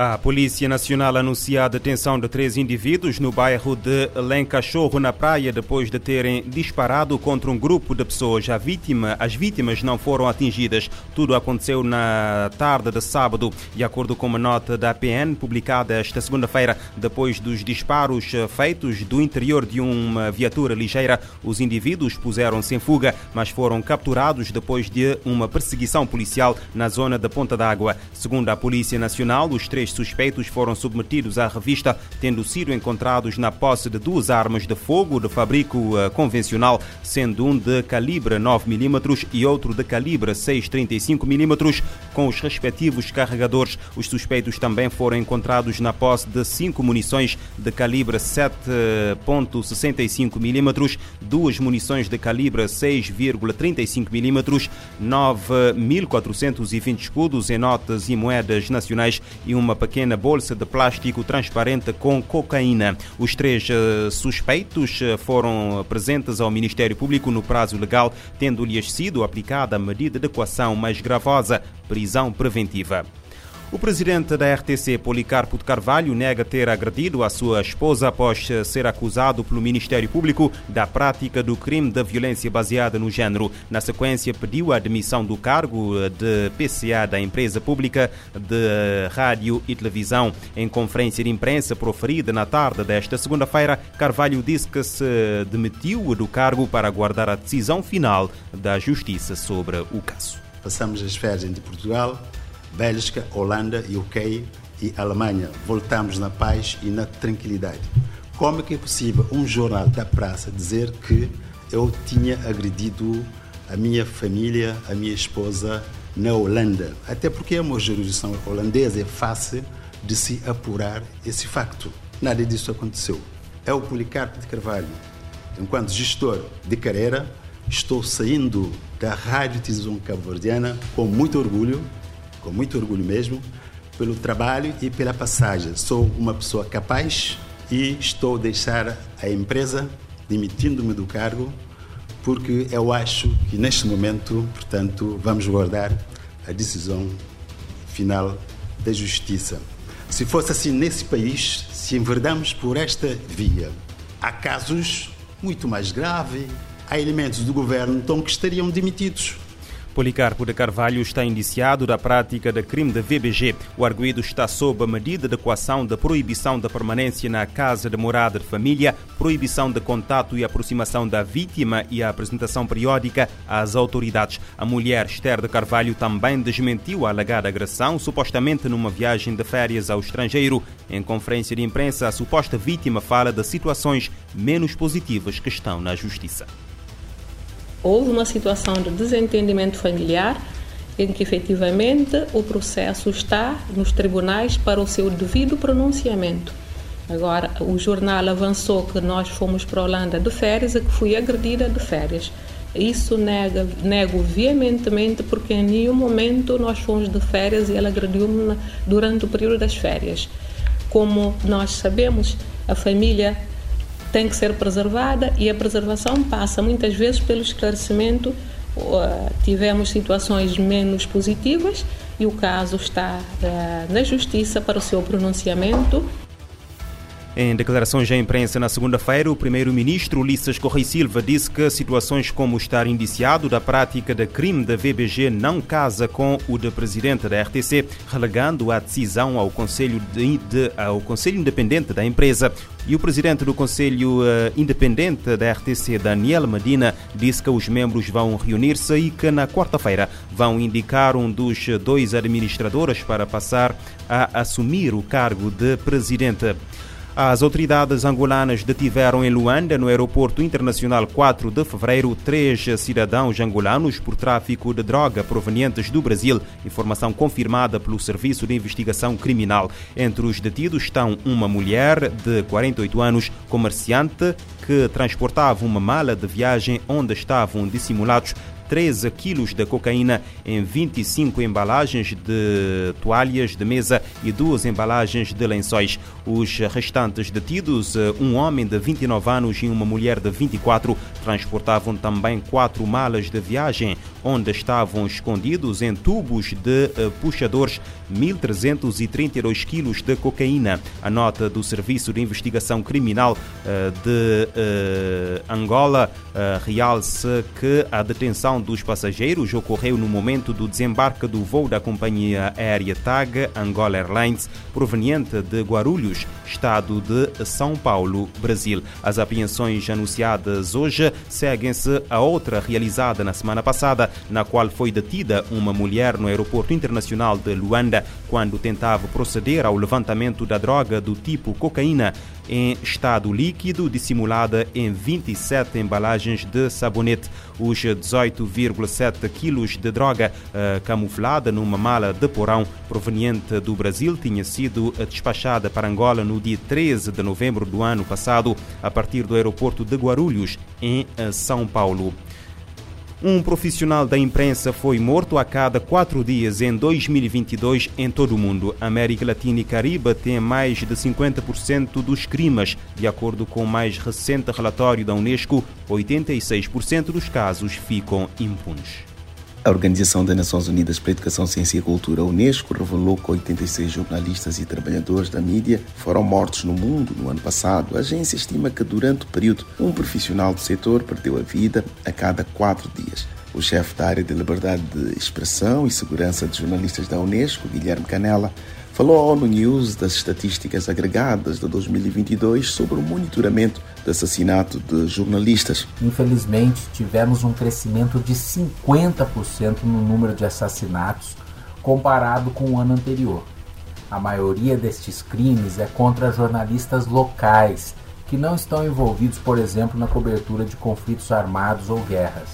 A Polícia Nacional anuncia a detenção de três indivíduos no bairro de Lencachorro, na praia, depois de terem disparado contra um grupo de pessoas. A vítima, as vítimas não foram atingidas. Tudo aconteceu na tarde de sábado. De acordo com uma nota da APN, publicada esta segunda-feira, depois dos disparos feitos do interior de uma viatura ligeira, os indivíduos puseram-se em fuga, mas foram capturados depois de uma perseguição policial na zona da Ponta d'Água. Segundo a Polícia Nacional, os três suspeitos foram submetidos à revista, tendo sido encontrados na posse de duas armas de fogo de fabrico uh, convencional, sendo um de calibre 9mm e outro de calibre 6,35mm, com os respectivos carregadores. Os suspeitos também foram encontrados na posse de cinco munições de calibre 7,65mm, duas munições de calibre 6,35mm, 9.420 escudos em notas e moedas nacionais e uma pequena bolsa de plástico transparente com cocaína. Os três uh, suspeitos uh, foram presentes ao Ministério Público no prazo legal, tendo-lhes sido aplicada a medida de equação mais gravosa, prisão preventiva. O presidente da RTC, Policarpo de Carvalho, nega ter agredido a sua esposa após ser acusado pelo Ministério Público da prática do crime de violência baseada no género. Na sequência, pediu a admissão do cargo de PCA da empresa pública de rádio e televisão. Em conferência de imprensa proferida na tarde desta segunda-feira, Carvalho disse que se demitiu do cargo para aguardar a decisão final da Justiça sobre o caso. Passamos as férias entre Portugal Bélgica, Holanda, UK e Alemanha. Voltamos na paz e na tranquilidade. Como é que é possível um jornal da praça dizer que eu tinha agredido a minha família, a minha esposa na Holanda? Até porque é uma jurisdição holandesa, é fácil de se apurar esse facto. Nada disso aconteceu. É o Policarpo de Carvalho. Enquanto gestor de carreira, estou saindo da Rádio Televisão Cabo-Verdiana com muito orgulho, com muito orgulho mesmo, pelo trabalho e pela passagem. Sou uma pessoa capaz e estou a deixar a empresa demitindo-me do cargo, porque eu acho que neste momento, portanto, vamos guardar a decisão final da justiça. Se fosse assim nesse país, se enverdamos por esta via, há casos muito mais graves, há elementos do governo então que estariam demitidos. Policarpo de Carvalho está indiciado da prática de crime de VBG. O arguído está sob a medida de equação da proibição da permanência na casa de morada de família, proibição de contato e aproximação da vítima e a apresentação periódica às autoridades. A mulher Esther de Carvalho também desmentiu a alegada agressão, supostamente numa viagem de férias ao estrangeiro. Em conferência de imprensa, a suposta vítima fala de situações menos positivas que estão na justiça houve uma situação de desentendimento familiar em que efetivamente o processo está nos tribunais para o seu devido pronunciamento. Agora, o jornal avançou que nós fomos para a Holanda de férias e que fui agredida de férias. Isso nega, nego veementemente porque em nenhum momento nós fomos de férias e ela agrediu-me durante o período das férias. Como nós sabemos, a família tem que ser preservada e a preservação passa muitas vezes pelo esclarecimento. Tivemos situações menos positivas e o caso está eh, na Justiça para o seu pronunciamento. Em declarações à imprensa na segunda-feira, o primeiro-ministro Ulisses Correia Silva disse que situações como estar indiciado da prática de crime da VBG não casa com o de presidente da RTC, relegando a decisão ao Conselho, de, de, ao Conselho Independente da empresa. E o presidente do Conselho uh, Independente da RTC, Daniel Medina, disse que os membros vão reunir-se e que na quarta-feira vão indicar um dos dois administradores para passar a assumir o cargo de presidente. As autoridades angolanas detiveram em Luanda, no aeroporto internacional 4 de fevereiro, três cidadãos angolanos por tráfico de droga provenientes do Brasil. Informação confirmada pelo Serviço de Investigação Criminal. Entre os detidos estão uma mulher de 48 anos, comerciante, que transportava uma mala de viagem onde estavam dissimulados 13 quilos de cocaína em 25 embalagens de toalhas de mesa e duas embalagens de lençóis. Os restantes detidos, um homem de 29 anos e uma mulher de 24, transportavam também quatro malas de viagem, onde estavam escondidos em tubos de uh, puxadores 1.332 quilos de cocaína. A nota do Serviço de Investigação Criminal uh, de Angola realça que a detenção dos passageiros ocorreu no momento do desembarque do voo da companhia aérea TAG Angola Airlines, proveniente de Guarulhos, estado de São Paulo, Brasil. As apreensões anunciadas hoje seguem-se a outra realizada na semana passada, na qual foi detida uma mulher no aeroporto internacional de Luanda quando tentava proceder ao levantamento da droga do tipo cocaína em estado líquido, dissimulada em 27 embalagens de sabonete. Os 18,7 quilos de droga uh, camuflada numa mala de porão proveniente do Brasil tinha sido despachada para Angola no dia 13 de novembro do ano passado, a partir do aeroporto de Guarulhos, em uh, São Paulo. Um profissional da imprensa foi morto a cada quatro dias em 2022 em todo o mundo. América Latina e Caribe tem mais de 50% dos crimes. De acordo com o mais recente relatório da Unesco, 86% dos casos ficam impunes. A Organização das Nações Unidas para a Educação, Ciência e Cultura, a Unesco, revelou que 86 jornalistas e trabalhadores da mídia foram mortos no mundo no ano passado. A agência estima que durante o período um profissional do setor perdeu a vida a cada quatro dias. O chefe da área de liberdade de expressão e segurança de jornalistas da Unesco, Guilherme Canella, falou à ONU News das estatísticas agregadas de 2022 sobre o monitoramento do assassinato de jornalistas. Infelizmente, tivemos um crescimento de 50% no número de assassinatos comparado com o ano anterior. A maioria destes crimes é contra jornalistas locais, que não estão envolvidos, por exemplo, na cobertura de conflitos armados ou guerras.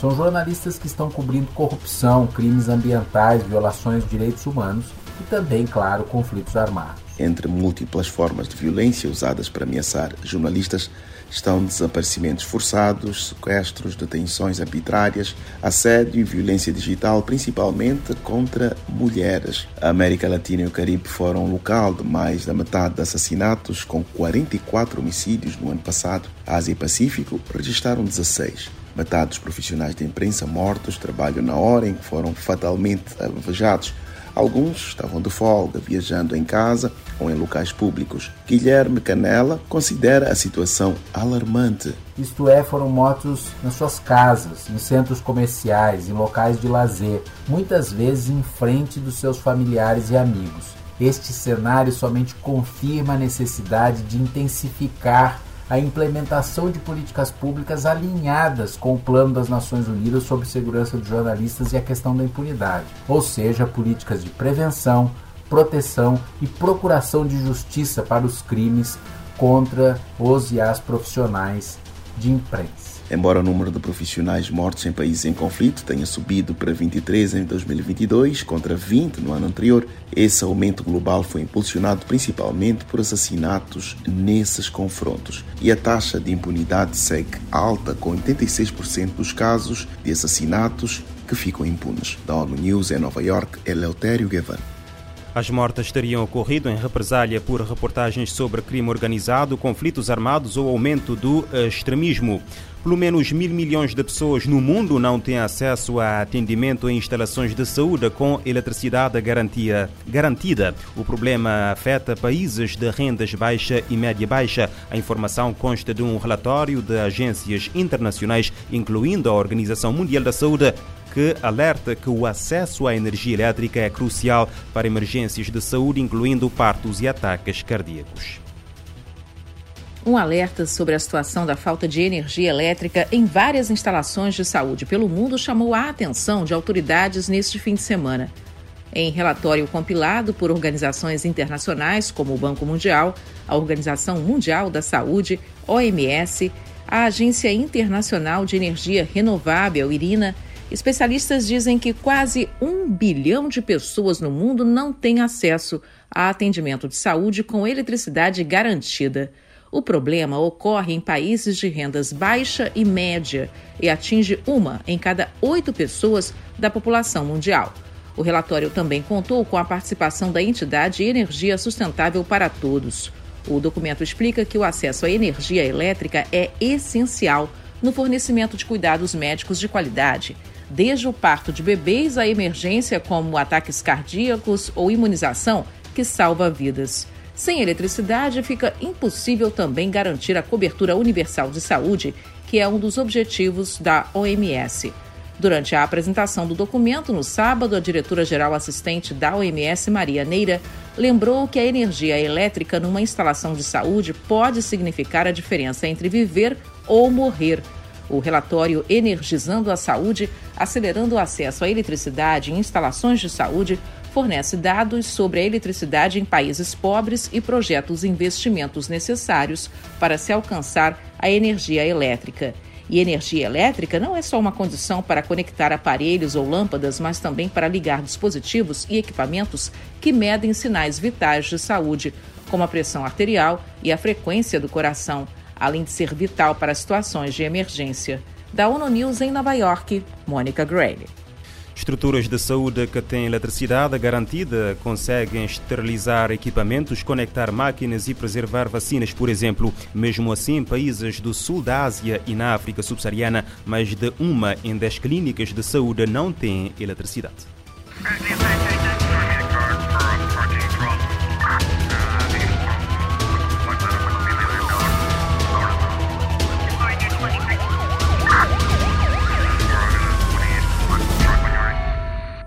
São jornalistas que estão cobrindo corrupção, crimes ambientais, violações de direitos humanos e também, claro, conflitos armados. Entre múltiplas formas de violência usadas para ameaçar jornalistas estão desaparecimentos forçados, sequestros, detenções arbitrárias, assédio e violência digital, principalmente contra mulheres. A América Latina e o Caribe foram local de mais da metade de assassinatos, com 44 homicídios no ano passado. A Ásia e Pacífico registraram 16. Metade dos profissionais da imprensa mortos trabalham na hora em que foram fatalmente alvejados. Alguns estavam de folga, viajando em casa ou em locais públicos. Guilherme Canela considera a situação alarmante. Isto é, foram mortos nas suas casas, em centros comerciais, em locais de lazer, muitas vezes em frente dos seus familiares e amigos. Este cenário somente confirma a necessidade de intensificar a implementação de políticas públicas alinhadas com o Plano das Nações Unidas sobre segurança de jornalistas e a questão da impunidade, ou seja, políticas de prevenção, proteção e procuração de justiça para os crimes contra os e as profissionais de imprensa. Embora o número de profissionais mortos em países em conflito tenha subido para 23 em 2022 contra 20 no ano anterior, esse aumento global foi impulsionado principalmente por assassinatos nesses confrontos. E a taxa de impunidade segue alta, com 86% dos casos de assassinatos que ficam impunes. Da ONU News em Nova York, Eleutério Guevara. As mortes teriam ocorrido em represália por reportagens sobre crime organizado, conflitos armados ou aumento do extremismo. Pelo menos mil milhões de pessoas no mundo não têm acesso a atendimento em instalações de saúde com eletricidade garantia, garantida. O problema afeta países de rendas baixa e média baixa. A informação consta de um relatório de agências internacionais, incluindo a Organização Mundial da Saúde, que alerta que o acesso à energia elétrica é crucial para emergências de saúde, incluindo partos e ataques cardíacos. Um alerta sobre a situação da falta de energia elétrica em várias instalações de saúde pelo mundo chamou a atenção de autoridades neste fim de semana. Em relatório compilado por organizações internacionais como o Banco Mundial, a Organização Mundial da Saúde, OMS, a Agência Internacional de Energia Renovável, IRINA, Especialistas dizem que quase um bilhão de pessoas no mundo não têm acesso a atendimento de saúde com eletricidade garantida. O problema ocorre em países de rendas baixa e média e atinge uma em cada oito pessoas da população mundial. O relatório também contou com a participação da entidade Energia Sustentável para Todos. O documento explica que o acesso à energia elétrica é essencial no fornecimento de cuidados médicos de qualidade, desde o parto de bebês à emergência como ataques cardíacos ou imunização, que salva vidas. Sem eletricidade, fica impossível também garantir a cobertura universal de saúde, que é um dos objetivos da OMS. Durante a apresentação do documento, no sábado, a diretora-geral assistente da OMS, Maria Neira, lembrou que a energia elétrica numa instalação de saúde pode significar a diferença entre viver ou morrer. O relatório Energizando a Saúde, acelerando o acesso à eletricidade em instalações de saúde, fornece dados sobre a eletricidade em países pobres e projeta os investimentos necessários para se alcançar a energia elétrica. E energia elétrica não é só uma condição para conectar aparelhos ou lâmpadas, mas também para ligar dispositivos e equipamentos que medem sinais vitais de saúde, como a pressão arterial e a frequência do coração, além de ser vital para situações de emergência. Da ONU News em Nova York, Mônica Gray. Estruturas de saúde que têm eletricidade garantida conseguem esterilizar equipamentos, conectar máquinas e preservar vacinas, por exemplo. Mesmo assim, países do sul da Ásia e na África subsaariana, mais de uma em dez clínicas de saúde não têm eletricidade.